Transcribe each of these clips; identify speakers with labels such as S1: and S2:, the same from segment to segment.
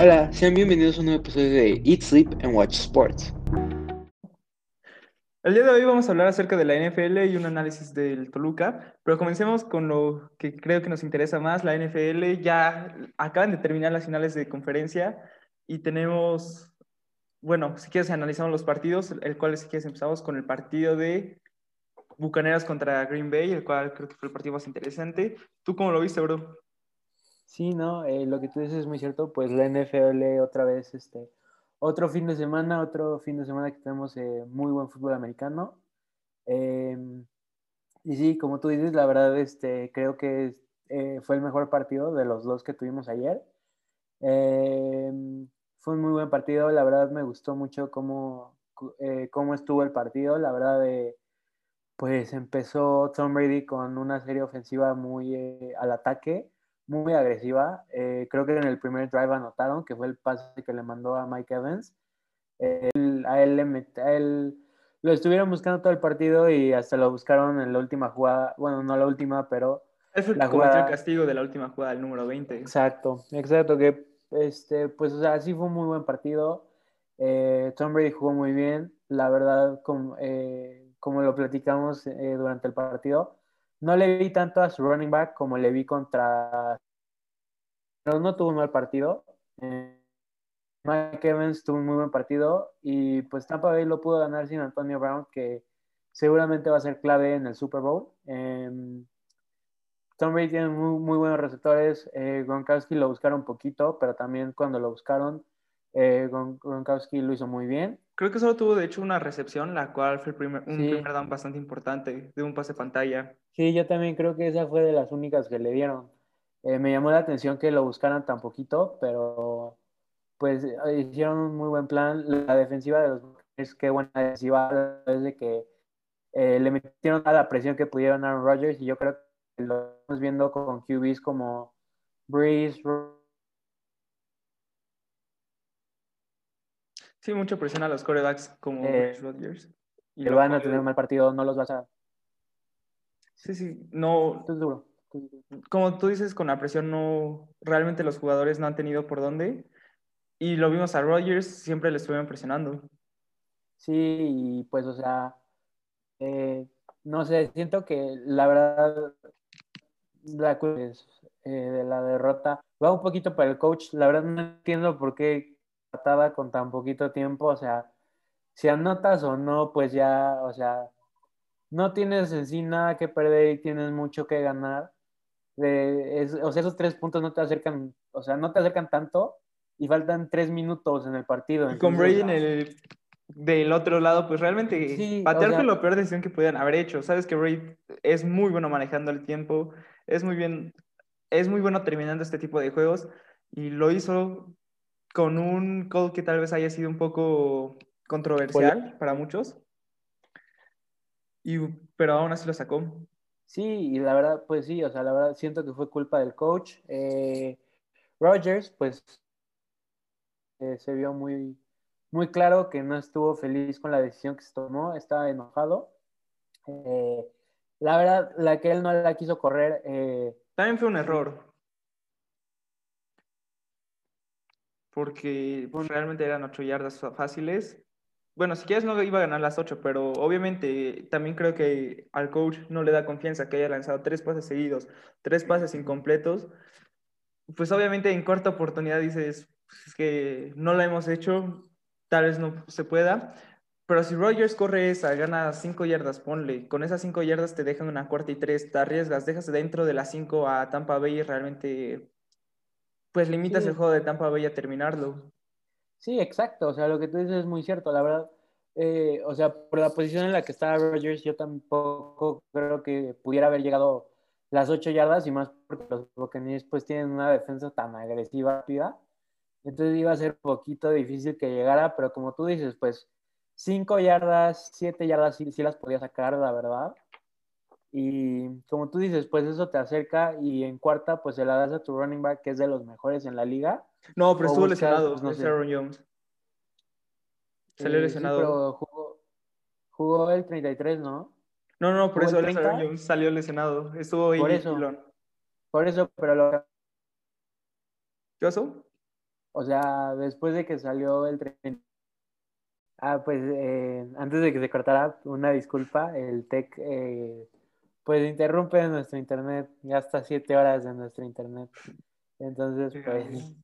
S1: Hola, sean bienvenidos a un nuevo episodio de Eat, Sleep and Watch Sports.
S2: El día de hoy vamos a hablar acerca de la NFL y un análisis del Toluca, pero comencemos con lo que creo que nos interesa más, la NFL. Ya acaban de terminar las finales de conferencia y tenemos, bueno, si quieres analizamos los partidos, el cual si quieres empezamos con el partido de Bucaneras contra Green Bay, el cual creo que fue el partido más interesante. ¿Tú cómo lo viste, bro?
S3: Sí, no, eh, lo que tú dices es muy cierto, pues la NFL otra vez, este, otro fin de semana, otro fin de semana que tenemos eh, muy buen fútbol americano. Em, y sí, como tú dices, la verdad, este, creo que eh, fue el mejor partido de los dos que tuvimos ayer. Em, fue un muy buen partido, la verdad me gustó mucho cómo, cómo estuvo el partido, la verdad, pues empezó Tom Brady con una serie ofensiva muy al ataque muy agresiva. Eh, creo que en el primer drive anotaron, que fue el pase que le mandó a Mike Evans. a, él, él lo estuvieron buscando todo el partido y hasta lo buscaron en la última jugada. Bueno, no la última, pero.
S2: Es el jugada... castigo de la última jugada, el número 20.
S3: Exacto, exacto. Que, este, pues, o sea, sí fue un muy buen partido. Eh, Tom Brady jugó muy bien. La verdad, como, eh, como lo platicamos durante el partido, no le vi tanto a su running back como le vi contra. Pero no tuvo un mal partido. Eh, Mike Evans tuvo un muy buen partido y pues Tampa Bay lo pudo ganar sin Antonio Brown, que seguramente va a ser clave en el Super Bowl. Eh, Tom Brady tiene muy, buenos receptores. Eh, Gronkowski lo buscaron un poquito, pero también cuando lo buscaron, eh, Gronkowski lo hizo muy bien.
S2: Creo que solo tuvo de hecho una recepción, la cual fue el primer, un primer down bastante importante de un pase pantalla.
S3: Sí, yo también creo que esa fue de las únicas que le dieron. Eh, me llamó la atención que lo buscaran tan poquito, pero pues eh, hicieron un muy buen plan. La defensiva de los es qué buena defensiva desde que eh, le metieron a la presión que pudieron a Aaron Rodgers y yo creo que lo estamos viendo con QBs como Breeze,
S2: Sí, mucha presión a los corebacks como eh, Rodgers.
S3: Y lo van a tener un mal partido, no los vas a.
S2: Sí, sí, no.
S3: Es duro.
S2: Como tú dices, con la presión no. Realmente los jugadores no han tenido por dónde. Y lo vimos a Rodgers, siempre le estuvieron presionando.
S3: Sí, y pues, o sea. Eh, no sé, siento que la verdad. La eh, de la derrota va un poquito para el coach. La verdad no entiendo por qué con tan poquito tiempo, o sea, si anotas o no, pues ya, o sea, no tienes en sí nada que perder y tienes mucho que ganar. O sea, esos tres puntos no te acercan, o sea, no te acercan tanto y faltan tres minutos en el partido.
S2: Y con Brady en el, del otro lado, pues realmente sí, patear fue la peor decisión que pudieran haber hecho. Sabes que Brady es muy bueno manejando el tiempo, es muy bien, es muy bueno terminando este tipo de juegos y lo hizo con un call que tal vez haya sido un poco controversial para muchos, y, pero aún así lo sacó.
S3: Sí, y la verdad, pues sí, o sea, la verdad siento que fue culpa del coach. Eh, Rogers, pues eh, se vio muy, muy claro que no estuvo feliz con la decisión que se tomó, estaba enojado. Eh, la verdad, la que él no la quiso correr.
S2: También fue un error. porque pues, realmente eran ocho yardas fáciles. Bueno, si quieres no iba a ganar las ocho, pero obviamente también creo que al coach no le da confianza que haya lanzado tres pases seguidos, tres pases incompletos. Pues obviamente en corta oportunidad dices pues, que no lo hemos hecho, tal vez no se pueda. Pero si Rogers corre esa, gana cinco yardas, ponle. Con esas cinco yardas te dejan una cuarta y tres, te arriesgas, dejas dentro de las cinco a Tampa Bay y realmente pues limitas el juego de Tampa Bay a terminarlo.
S3: Sí, exacto. O sea, lo que tú dices es muy cierto. La verdad, eh, o sea, por la posición en la que está Rogers, yo tampoco creo que pudiera haber llegado las ocho yardas y más porque los Buccaneers pues tienen una defensa tan agresiva, rápida. Entonces iba a ser un poquito difícil que llegara, pero como tú dices, pues cinco yardas, siete yardas sí las podía sacar, la verdad. Y como tú dices, pues eso te acerca y en cuarta, pues se la das a tu running back, que es de los mejores en la liga.
S2: No, pero estuvo lesionado, pues, no sé. Aaron Jones. Salió lesionado.
S3: pero jugó, jugó, el 33, ¿no?
S2: No, no, por eso Aaron Jones salió lesionado. Estuvo ahí.
S3: Por eso. Por eso, pero lo...
S2: ¿Qué pasó?
S3: o sea, después de que salió el tren. Ah, pues eh, antes de que se cortara, una disculpa, el TEC eh, pues interrumpe nuestro internet, ya hasta siete horas de nuestro internet. Entonces, pues...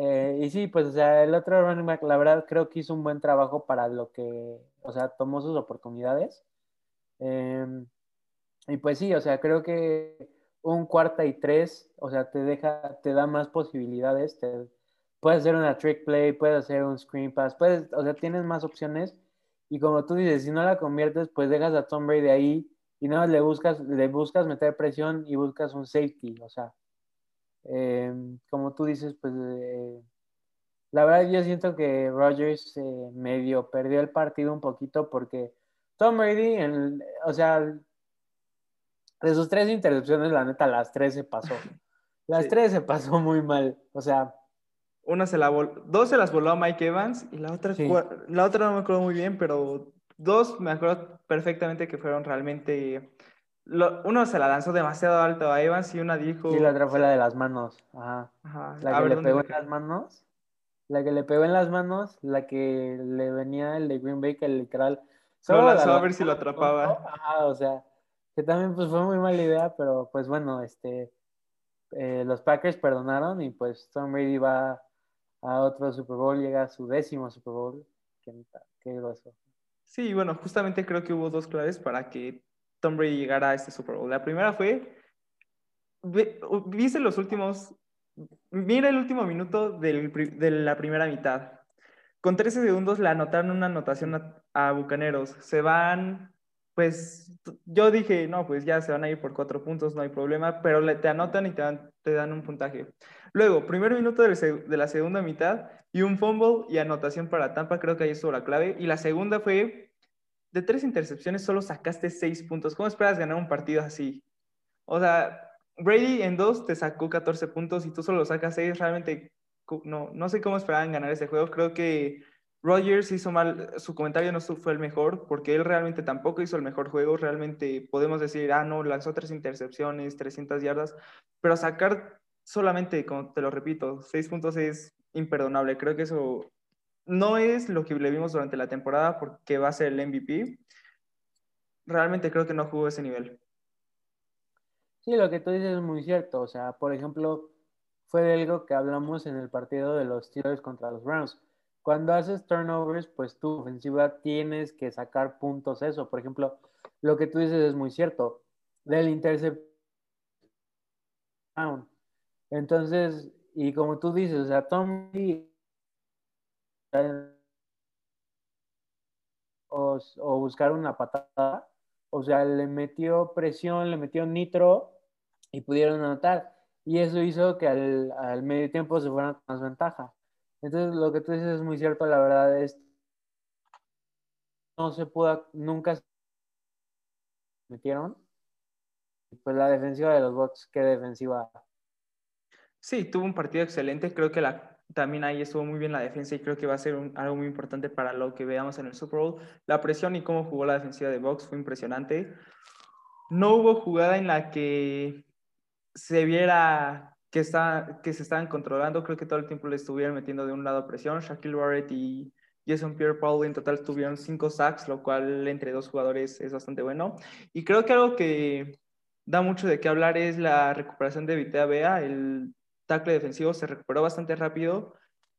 S3: Eh, y sí, pues, o sea, el otro running back, la verdad, creo que hizo un buen trabajo para lo que, o sea, tomó sus oportunidades. Em, y pues sí, o sea, creo que un cuarta y tres, o sea, te deja, te da más posibilidades, te, puedes hacer una trick play, puedes hacer un screen pass, puedes, o sea, tienes más opciones. Y como tú dices, si no la conviertes, pues dejas a Tom Brady ahí y nada, le buscas, le buscas meter presión y buscas un safety, o sea, eh, como tú dices, pues eh, la verdad yo siento que Rogers eh, medio perdió el partido un poquito porque Tom Brady, en, o sea, de sus tres intercepciones, la neta, las tres se pasó. Las tres se pasó muy mal. O sea.
S2: Una se la dos se las voló a Mike Evans y la otra, la otra no me acuerdo muy bien, pero dos me acuerdo perfectamente que fueron realmente uno se la lanzó demasiado alto a Evans y una dijo.
S3: Y la otra fue la de las manos. Ajá. La que le pegó en las manos. La que le pegó en las manos, la que le venía el de Green Bay, que literal.
S2: Solo lanzó a ver si lo atrapaba.
S3: Ajá, o sea, que también pues fue muy mala idea, pero pues bueno, este. Eh, los Packers perdonaron y pues Tom Brady va a otro Super Bowl, llega a su décimo Super Bowl. Qué, qué groso.
S2: Sí, bueno, justamente creo que hubo dos claves para que Tom Brady llegara a este Super Bowl. La primera fue, viste los últimos, mira el último minuto de la primera mitad. Con 13 segundos le anotaron una anotación a, Bucaneros. Se van, pues yo dije, no, pues ya se van a ir por cuatro puntos, no hay problema, pero te anotan y te dan, te dan un puntaje. Luego, primer minuto de la segunda mitad y un fumble y anotación para Tampa, creo que ahí estuvo la clave. Y la segunda fue de tres intercepciones solo sacaste seis puntos. ¿Cómo esperas ganar un partido así? O sea, Brady en dos te sacó 14 puntos y tú solo sacas seis. Realmente no, no sé cómo esperaban ganar ese juego. Creo que Rogers hizo mal, su comentario no fue el mejor, porque él realmente tampoco hizo el mejor juego. Realmente podemos decir, ah, no, lanzó tres intercepciones, 300 yardas, pero sacar solamente, como te lo repito, seis puntos es imperdonable. Creo que eso no es lo que le vimos durante la temporada porque va a ser el MVP. Realmente creo que no jugó ese nivel.
S3: Sí, lo que tú dices es muy cierto. O sea, por ejemplo, fue algo que hablamos en el partido de los Steelers contra los Browns. Cuando haces turnovers, pues tu ofensiva tienes que sacar puntos eso. Por ejemplo, lo que tú dices es muy cierto. Del intercept entonces, y como tú dices, o sea, Tom o, buscar una patada. O sea, le metió presión, le metió nitro y pudieron anotar. Y eso hizo que al, medio tiempo se fueran con más ventaja. Entonces, lo que tú dices es muy cierto, la verdad es no se pudo, nunca se metieron. Pues la defensiva de los bots, qué defensiva.
S2: Sí, tuvo un partido excelente. Creo que la también ahí estuvo muy bien la defensa y creo que va a ser algo muy importante para lo que veamos en el Super Bowl. La presión y cómo jugó la defensiva de Box fue impresionante. No hubo jugada en la que se viera que, está, que se estaban controlando. Creo que todo el tiempo le estuvieron metiendo de un lado presión. Shaquille Barrett y Jason Pierre-Paul en total tuvieron cinco sacks, lo cual entre dos jugadores es bastante bueno. Y creo que algo que da mucho de qué hablar es la recuperación de Vitea Bea, el tackle defensivo, se recuperó bastante rápido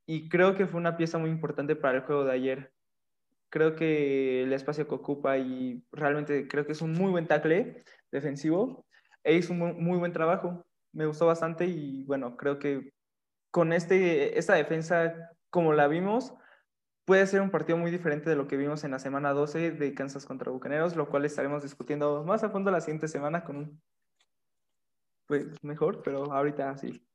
S2: y creo que fue una pieza muy importante para el juego de ayer. Creo que el espacio que ocupa y realmente creo que es un muy buen tackle defensivo e hizo un muy buen trabajo. Me gustó bastante y bueno, creo que con este, esta defensa como la vimos, puede ser un partido muy diferente de lo que vimos en la semana 12 de Kansas contra Bucaneros, lo cual estaremos discutiendo más a fondo la siguiente semana con un pues mejor, pero ahorita sí.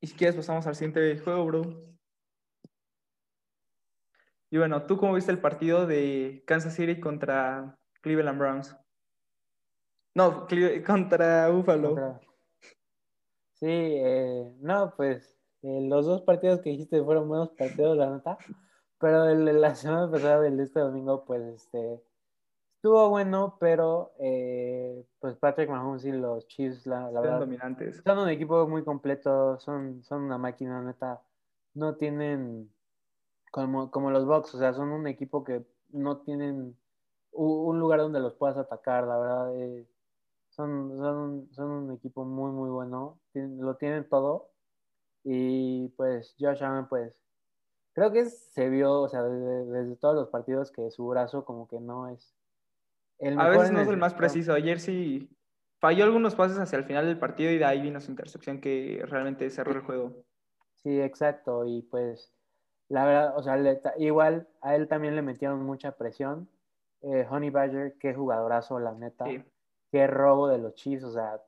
S2: Y si quieres pasamos al siguiente juego, bro. Y bueno, ¿tú cómo viste el partido de Kansas City contra Cleveland Browns? No, contra Buffalo.
S3: Sí, eh, no, pues eh, los dos partidos que dijiste fueron buenos partidos, la nota. Pero el, la semana pasada del este domingo, pues este, estuvo bueno, pero eh, pues Patrick Mahomes y los Chiefs, la, la
S2: Son
S3: verdad,
S2: dominantes.
S3: son un equipo muy completo, son, son una máquina neta, no tienen como, como los Bucks, o sea, son un equipo que no tienen u- un lugar donde los puedas atacar, la verdad, eh, son, son, son un equipo muy, muy bueno, Tien- lo tienen todo, y pues Josh Allen, pues, creo que se vio, o sea, desde, desde todos los partidos que su brazo como que no es el
S2: A veces no
S3: el
S2: es el más
S3: sistema.
S2: preciso. Ayer sí falló algunos pases hacia el final del partido y de ahí vino su intercepción que realmente cerró el juego.
S3: Sí, exacto. Y pues, la verdad, o sea, le igual a él también le metieron mucha presión. Eh, Honey Badger, qué jugadorazo, la neta.
S2: Sí.
S3: Qué robo de los Chiefs, o sea,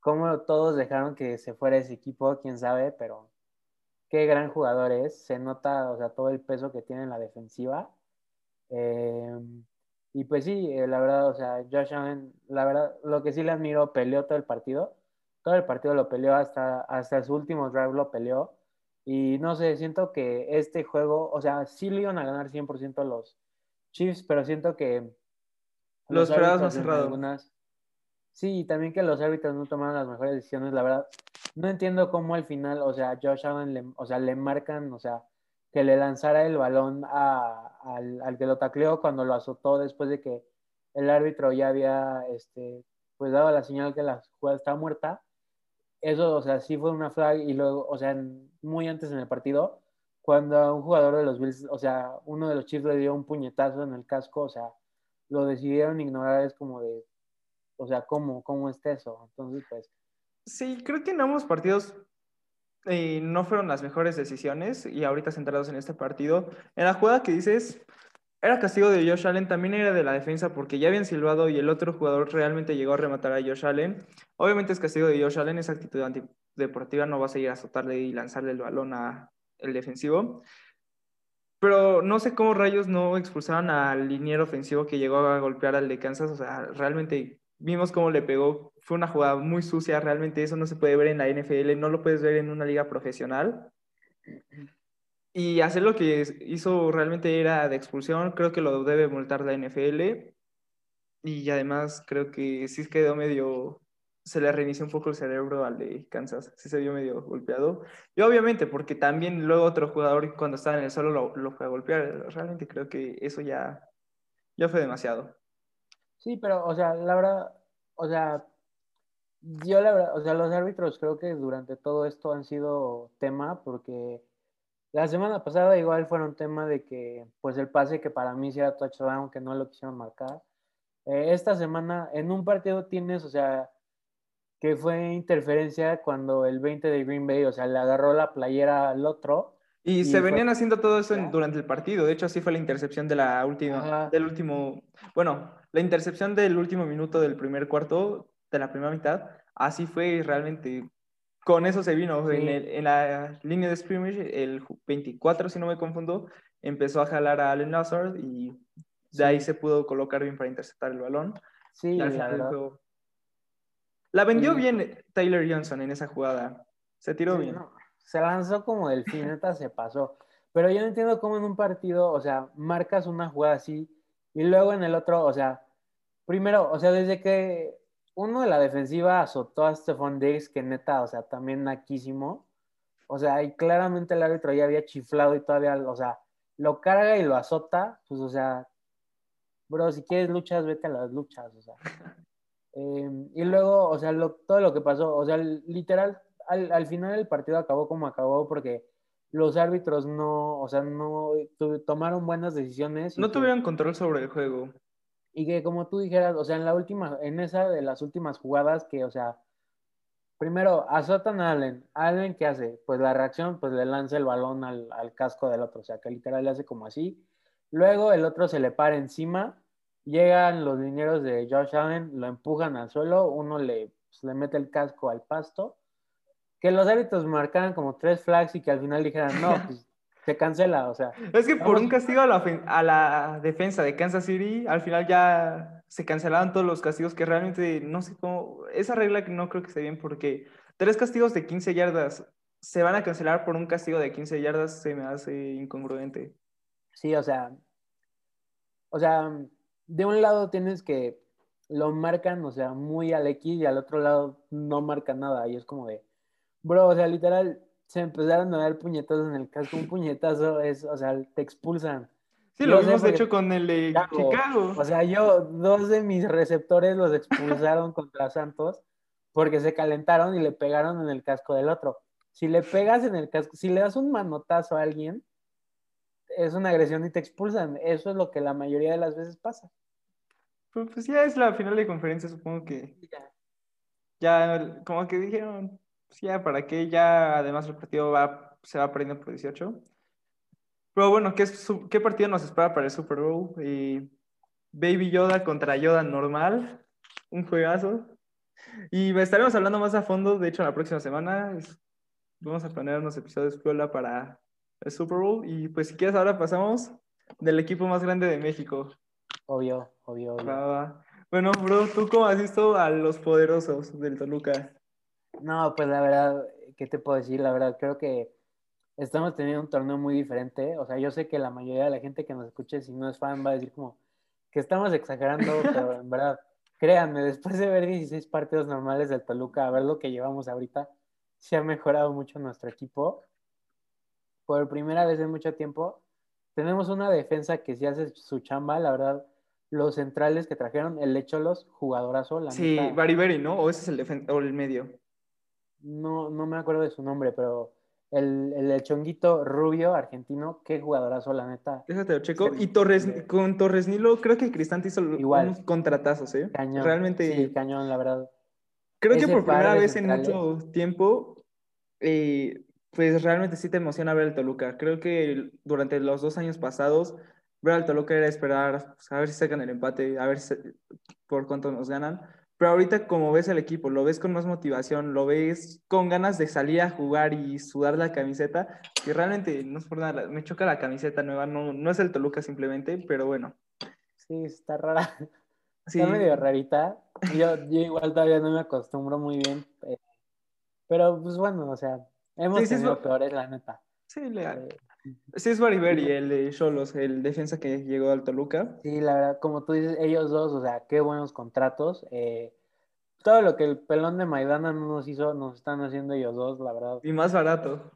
S3: cómo todos dejaron que se fuera ese equipo, quién sabe, pero qué gran jugador es. Se nota, o sea, todo el peso que tiene en la defensiva. Eh, y pues sí, eh, la verdad, o sea, Josh Allen, la verdad, lo que sí le admiro, peleó todo el partido. Todo el partido lo peleó hasta, hasta su último drive lo peleó. Y no sé, siento que este juego, o sea, sí le iban a ganar 100% los Chiefs, pero siento que
S2: Lo esperabas más cerrado.
S3: algunas- Sí, y también que los árbitros no tomaron las mejores decisiones, la verdad. No entiendo cómo al final, o sea, Josh Allen, le, o sea, le marcan, o sea, que le lanzara el balón a- al, al que lo tacleó cuando lo azotó después de que el árbitro ya había, este, pues dado la señal que la jugada estaba muerta. Eso, o sea, sí fue una flag y luego, o sea, muy antes en el partido, cuando a un jugador de los Bills, o sea, uno de los Chiefs le dio un puñetazo en el casco, o sea, lo decidieron ignorar, es como de, o sea, ¿cómo, cómo está eso? Entonces, pues,
S2: Sí, creo que en ambos partidos eh, no fueron las mejores decisiones y ahorita centrados en este partido. En la jugada que dices, era castigo de Josh Allen, también era de la defensa porque ya habían silbado y el otro jugador realmente llegó a rematar a Josh Allen. Obviamente es castigo de Josh Allen, esa actitud antideportiva no va a seguir a azotarle y lanzarle el balón a el defensivo. Pero no sé cómo rayos no expulsaron al liniero ofensivo que llegó a golpear al de Kansas. O sea, realmente vimos cómo le pegó. Fue una jugada muy sucia. Realmente eso no se puede ver en la NFL. No lo puedes ver en una liga profesional. Y hacer lo que hizo realmente era de expulsión. Creo que lo debe multar la NFL. Y además creo que sí quedó medio... Se le reinició un poco el cerebro al de Kansas. Sí se vio medio golpeado. Y obviamente, porque también luego otro jugador cuando estaba en el suelo lo, lo fue a golpear. Realmente creo que eso ya, ya fue demasiado.
S3: sí, pero, o sea, la verdad, o sea, yo la verdad, o sea, los árbitros creo que durante todo esto han sido tema porque la semana pasada igual fueron tema de que, pues el pase que para mí sí era touchdown, que no lo quisieron marcar. Eh, esta semana en un partido tienes, o sea, que fue interferencia cuando el 20 de Green Bay, o sea, le agarró la playera al otro.
S2: Y,
S3: Y
S2: se
S3: fue-
S2: venían haciendo todo eso en- durante el partido. De hecho, así fue la intercepción de la última,
S3: Ajá.
S2: del último, bueno, la intercepción del último minuto del primer cuarto, de la primera mitad. Así fue realmente. Con eso se vino.
S3: Sí.
S2: En, el- en la línea de scrimmage, el ju- 24, si no me confundo, empezó a jalar a Allen Lazard y de ahí
S3: Sí.
S2: se pudo colocar bien para interceptar el balón.
S3: Sí,
S2: Y al final. La vendió bien Taylor Johnson en esa jugada. Se tiró
S3: Sí,
S2: bien.
S3: no, se lanzó como delfín, neta se pasó. Pero yo no entiendo cómo en un partido, o sea, marcas una jugada así y luego en el otro, o sea, primero, o sea, desde que uno de la defensiva azotó a Stephon Diggs, que neta, o sea, también naquísimo, o sea, y claramente el árbitro ya había chiflado y todavía, o sea, lo carga y lo azota, pues, o sea, bro, si quieres luchas, vete a las luchas, o sea. Eh, y luego, o sea, lo- todo lo que pasó, o sea, literal, al, al final el partido acabó como acabó porque los árbitros no, o sea, no tu- tomaron buenas decisiones.
S2: No
S3: que-
S2: tuvieron control sobre el juego.
S3: y que como tú dijeras, o sea, en la última, en esa de las últimas jugadas que, o sea, primero azotan a Allen. Allen, ¿qué hace? Pues la reacción, pues le lanza el balón al, al casco del otro, o sea, que literal le hace como así. Luego el otro se le para encima, llegan los dineros de Josh Allen, lo empujan al suelo, uno le, pues, le mete el casco al pasto. Que los árbitros marcaran como tres flags y que al final dijeran, no, pues se cancela, o sea.
S2: Es que por
S3: Vamos.
S2: un castigo a la, a la defensa de Kansas City, al final ya se cancelaban todos los castigos que realmente no sé cómo. Esa regla que no creo que esté bien porque tres castigos de 15 yardas se van a cancelar por un castigo de 15 yardas se me hace incongruente.
S3: Sí, o sea, o sea, de un lado tienes que lo marcan, o sea, muy al X y al otro lado no marcan nada. Y es como de, bro, o sea, literal, se empezaron a dar puñetazos en el casco. Un puñetazo es, o sea, te expulsan.
S2: Sí,
S3: Yo
S2: lo hemos hecho con el de
S3: Chicago.
S2: Chicago.
S3: O sea, yo, dos de mis receptores los expulsaron contra Santos porque se calentaron y le pegaron en el casco del otro. Si le pegas en el casco, si le das un manotazo a alguien, es una agresión y te expulsan. Eso es lo que la mayoría de las veces pasa.
S2: Pues, pues ya es la final de conferencia, supongo que ya como que dijeron, pues ya, ¿para qué? Ya además el partido va, se va perdiendo por 18. Pero bueno, ¿qué, qué partido nos espera para el Super Bowl? Eh, Baby Yoda contra Yoda normal, un juegazo. Y estaremos hablando más a fondo, de hecho, la próxima semana. vamos a planear unos episodios piola para el Super Bowl. Y pues si quieres, ahora pasamos del equipo más grande de México.
S3: Obvio, obvio, obvio.
S2: Bueno, bro, ¿tú cómo has visto a los poderosos del Toluca?
S3: No, pues la verdad, ¿qué te puedo decir? La verdad, creo que estamos teniendo un torneo muy diferente. O sea, yo sé que la mayoría de la gente que nos escuche, si no es fan, va a decir como que estamos exagerando, pero en verdad, créanme, después de ver 16 partidos normales del Toluca, a ver lo que llevamos ahorita, se ha mejorado mucho nuestro equipo. Por primera vez en mucho tiempo, tenemos una defensa que sí hace su chamba, la verdad. Los centrales que trajeron, el Lecholos, jugadorazo, la
S2: Sí. Bariberi, ¿no? ¿O ese es el, defen- o el medio?
S3: No, no me acuerdo de su nombre, pero el, el, el chonguito rubio argentino, qué jugadorazo, la neta.
S2: Déjate lo checo. Y Torres, con Torres Nilo, creo que Cristante hizo
S3: Igual.
S2: unos contratazos, ¿eh?
S3: Cañón.
S2: Realmente,
S3: Sí, cañón, la verdad.
S2: creo que por primera vez en mucho tiempo, eh, pues realmente sí te emociona ver el Toluca. Creo que durante los dos años pasados, ver al Toluca era esperar pues, a ver si sacan el empate, a ver si- por cuánto nos ganan. Pero ahorita como ves el equipo, lo ves con más motivación, lo ves con ganas de salir a jugar y sudar la camiseta, y realmente no es por nada, me choca la camiseta nueva, no, no es el Toluca simplemente, pero bueno.
S3: Sí, está rara.
S2: Sí,
S3: Está medio rarita. Yo, yo igual todavía no me acostumbro muy bien. eh, Pero pues bueno, o sea, hemos
S2: Sí, sí,
S3: tenido
S2: lo-
S3: peores, la neta.
S2: sí, le-
S3: Eh,
S2: sí es Bariberi, el de Cholos, el defensa que llegó al Toluca.
S3: Sí, la verdad, como tú dices, ellos dos, o sea, qué buenos contratos. eh, todo lo que el pelón de Maidana no nos hizo, nos están haciendo ellos dos, la verdad.
S2: Y más barato.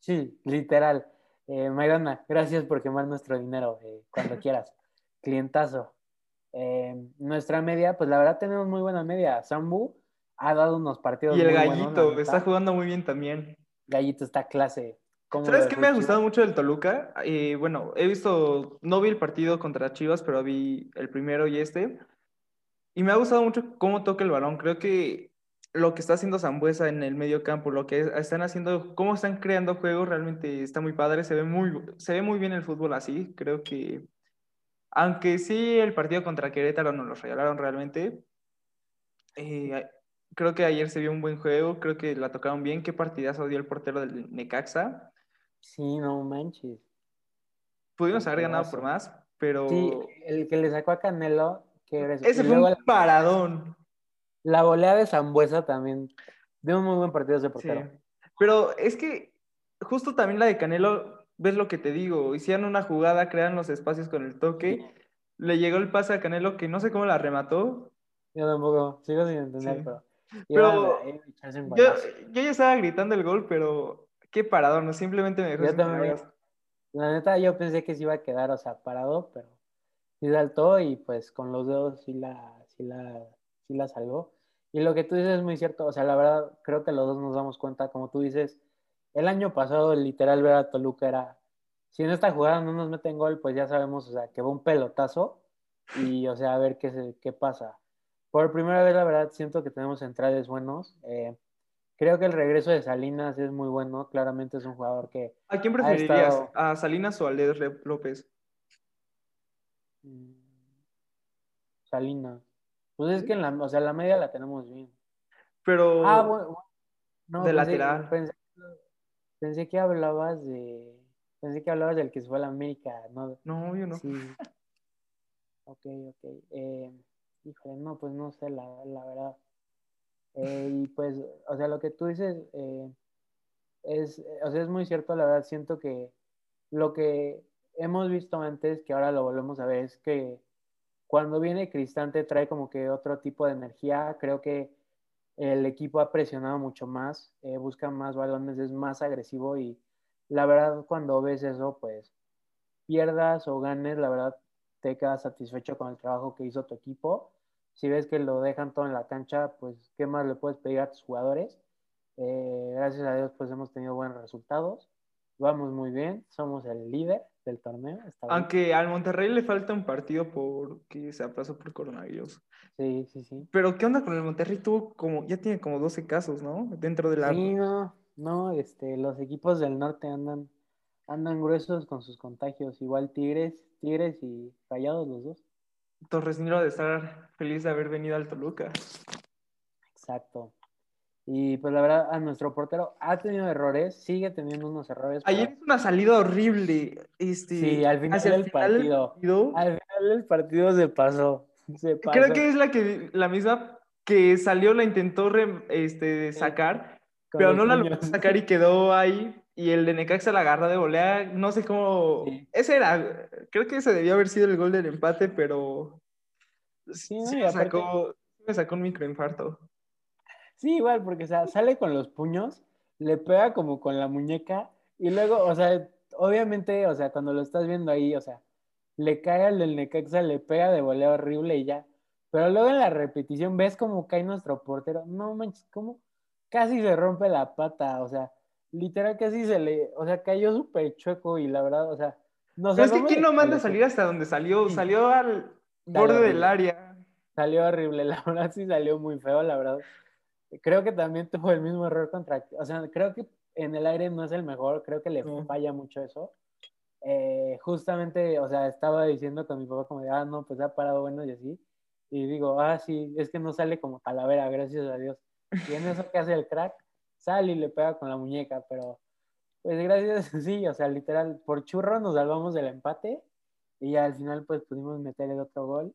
S3: Sí, literal. Eh, Maidana, gracias por quemar nuestro dinero eh, cuando quieras. Clientazo. Nuestra media, pues la verdad tenemos muy buena media. Sambu ha dado unos partidos
S2: Y el
S3: muy
S2: gallito, está jugando muy bien también.
S3: Gallito está clase. ¿Cómo
S2: ¿Sabes qué me ha gustado mucho del Toluca? Eh, bueno, he visto, no vi el partido contra Chivas, pero vi el primero y este. Y me ha gustado mucho cómo toca el balón. Creo que lo que está haciendo Zambuesa en el medio campo, lo que están haciendo, cómo están creando juegos, realmente está muy padre. Se ve muy, se ve muy bien el fútbol así. Creo que, aunque sí el partido contra Querétaro nos lo regalaron realmente, eh, creo que ayer se vio un buen juego. Creo que la tocaron bien. Qué partidazo dio el portero del Necaxa.
S3: Sí, no manches.
S2: Pudimos haber ganado por más, pero
S3: Sí, el que le sacó a Canelo, grueso.
S2: ese fue un paradón.
S3: la volea de Zambuesa también. De un muy buen partido ese
S2: Sí.
S3: portero.
S2: Pero es que justo también la de Canelo, ves lo que te digo, hicieron una jugada, crean los espacios con el toque, le llegó el pase a Canelo que no sé cómo la remató.
S3: Yo tampoco, sigo sin entender,
S2: Sí.
S3: pero.
S2: Pero
S3: un
S2: Yo, yo ya estaba gritando el gol, pero qué paradón, simplemente me dejó
S3: Yo también. La neta, yo pensé que se iba a quedar, o sea, parado, pero sí saltó y pues con los dedos sí la, sí la, sí la salvó. Y lo que tú dices es muy cierto, o sea, la verdad, creo que los dos nos damos cuenta, como tú dices, el año pasado, literal, ver a Toluca era, si en esta jugada no nos meten gol, pues ya sabemos, o sea, que va un pelotazo y, o sea, a ver qué, se, qué pasa. Por primera vez, la verdad, siento que tenemos centrales buenos. Eh, creo que el regreso de Salinas es muy bueno, claramente es un jugador que
S2: ¿A quién preferirías?
S3: estado-
S2: ¿A Salinas o a Led López?
S3: Mm, Salinas. Pues es que en la, o sea, la media la tenemos bien.
S2: Pero
S3: Ah, bueno, bueno. No,
S2: De
S3: pensé-
S2: lateral.
S3: Pensé, pensé que hablabas de. Pensé que hablabas del que se fue a la América, ¿no?
S2: no, yo no.
S3: Sí. Ok, ok. Eh, híjole, no, pues no sé, la, la verdad. Eh, y pues, o sea, lo que tú dices eh, es, o sea, es muy cierto, la verdad. Siento que lo que hemos visto antes, que ahora lo volvemos a ver, es que cuando viene Cristante trae como que otro tipo de energía. Creo que el equipo ha presionado mucho más, eh, busca más balones, es más agresivo y la verdad cuando ves eso, pues pierdas o ganes, la verdad te quedas satisfecho con el trabajo que hizo tu equipo. Si ves que lo dejan todo en la cancha, pues qué más le puedes pedir a tus jugadores. Eh, gracias a Dios, pues hemos tenido buenos resultados. Vamos muy bien, somos el líder del torneo.
S2: Aunque al Monterrey le falta un partido porque se aplazó por coronavirus.
S3: Sí, sí, sí.
S2: Pero ¿qué onda con el Monterrey? Tuvo como, ya tiene como 12 casos, ¿no? Dentro de la...
S3: Sí, no, no, este, los equipos del norte andan, andan gruesos con sus contagios. Igual Tigres, Tigres y Rayados los dos.
S2: Torres Nilo de estar feliz de haber venido al Toluca.
S3: Exacto. Y pues la verdad, a nuestro portero ha tenido errores, sigue teniendo unos errores.
S2: Ayer hizo una salida horrible. Este,
S3: sí, al final del partido, Al final del partido se pasó,
S2: Creo que es la que la misma que salió, la intentó este, sacar, pero no la logró sacar y quedó ahí. Y el de Necaxa la agarra de volea. No sé cómo. Ese era. Creo que ese debió haber sido el gol del empate, pero. Sí, me, sacó, me sacó un microinfarto.
S3: Sí, igual, porque sale con los puños, le pega como con la muñeca y luego, o sea, obviamente, o sea, cuando lo estás viendo ahí, o sea, le cae al del Necaxa, le pega de voleo horrible y ya. Pero luego en la repetición ves como cae nuestro portero. No manches, como casi se rompe la pata, o sea, literal casi se le, o sea, cayó súper chueco y la verdad, o sea,
S2: no sé. es que quién no manda a salir hasta donde salió, salió al borde del área.
S3: Salió horrible, la verdad sí salió muy feo, la verdad creo que también tuvo el mismo error contra, o sea, creo que en el aire no es el mejor, creo que le falla mucho eso. Eh, justamente, o sea, estaba diciendo con mi papá como de, ah, no, pues ha parado bueno y así. Y digo, ah, sí, es que no sale como calavera, gracias a Dios. Y en eso que hace el crack, sale y le pega con la muñeca, pero pues gracias, sí, o sea, literal, por churro nos salvamos del empate y ya al final pues pudimos meter el otro gol.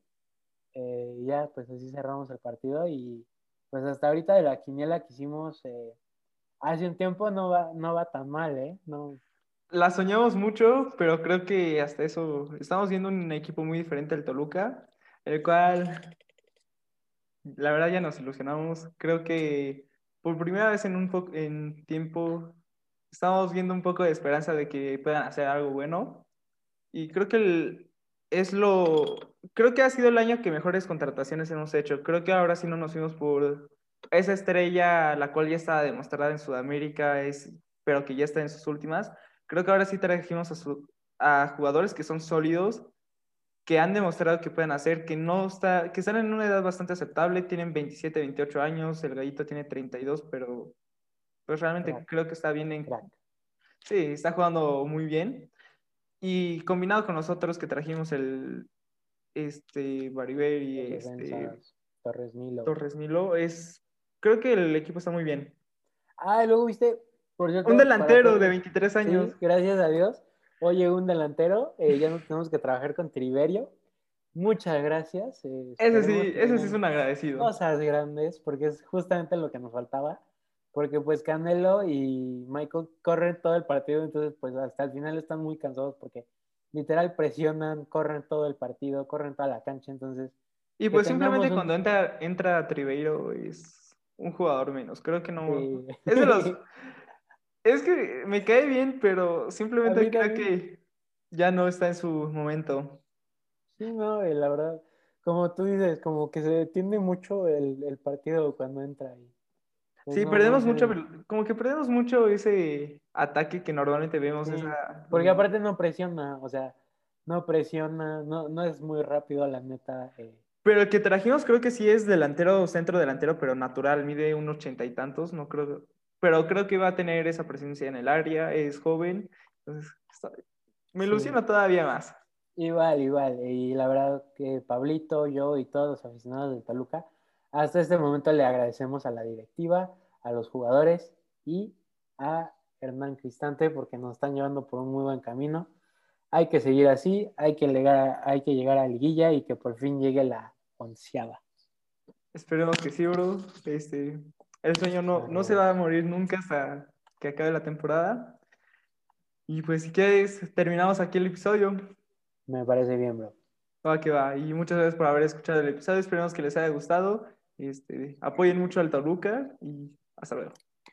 S3: Eh, y ya, pues así cerramos el partido y pues hasta ahorita de la quiniela que hicimos eh, hace un tiempo no va, no va tan mal, ¿eh? No.
S2: La soñamos mucho, pero creo que hasta eso estamos viendo un equipo muy diferente al Toluca, el cual la verdad ya nos ilusionamos. Creo que por primera vez en un en tiempo estamos viendo un poco de esperanza de que puedan hacer algo bueno. Y creo que el, es lo, creo que ha sido el año que mejores contrataciones hemos hecho. Creo que ahora sí no nos fuimos por esa estrella, la cual ya está demostrada en Sudamérica, es, pero que ya está en sus últimas. Creo que ahora sí trajimos a, a jugadores que son sólidos, que han demostrado que pueden hacer, que no está, que están en una edad bastante aceptable, tienen 27, 28 años, el gallito tiene 32, pero pues realmente creo que está bien en... Sí, está jugando muy bien. Y combinado con nosotros que trajimos el este Bariberi, este
S3: Torres Milo.
S2: Torres Milo, es creo que el equipo está muy bien.
S3: Ah, y luego viste,
S2: por cierto, un delantero de 23 años.
S3: gracias a Dios. Oye, un delantero, eh, ya no tenemos que trabajar con Triverio. Muchas gracias.
S2: Eh, ese sí, ese sí es un agradecido.
S3: Cosas grandes, porque es justamente lo que nos faltaba porque pues Canelo y Michael corren todo el partido, entonces pues hasta el final están muy cansados porque literal presionan, corren todo el partido, corren toda la cancha, entonces...
S2: Y pues simplemente cuando entra, entra Tribeiro es un jugador menos, creo que no... Es de los... es que me cae bien, pero simplemente creo que ya no está en su momento.
S3: Sí, no, la verdad, como tú dices, como que se detiene mucho el, el partido cuando entra ahí.
S2: Sí, perdemos mucho, como que perdemos mucho ese ataque que normalmente vemos.
S3: Porque aparte no presiona, o sea, no presiona, no, no es muy rápido la neta. Eh.
S2: Pero el que trajimos creo que sí es delantero, centro delantero, pero natural, mide un ochenta y tantos, no creo, pero creo que va a tener esa presencia en el área, es joven, entonces me ilusiona todavía más.
S3: Igual, igual, y la verdad que Pablito, yo y todos los aficionados de Toluca, hasta este momento le agradecemos a la directiva, a los jugadores y a Hernán Cristante porque nos están llevando por un muy buen camino. Hay que seguir así, hay que llegar, hay que llegar a liguilla y que por fin llegue la onceava.
S2: Esperemos que sí, bro. Este, el sueño no, no se va a morir nunca hasta que acabe la temporada. Y pues si quieres, terminamos aquí el episodio.
S3: Me parece bien, bro.
S2: Va que va. Y muchas gracias por haber escuchado el episodio. Esperemos que les haya gustado. Este, apoyen mucho al Toluca y hasta luego.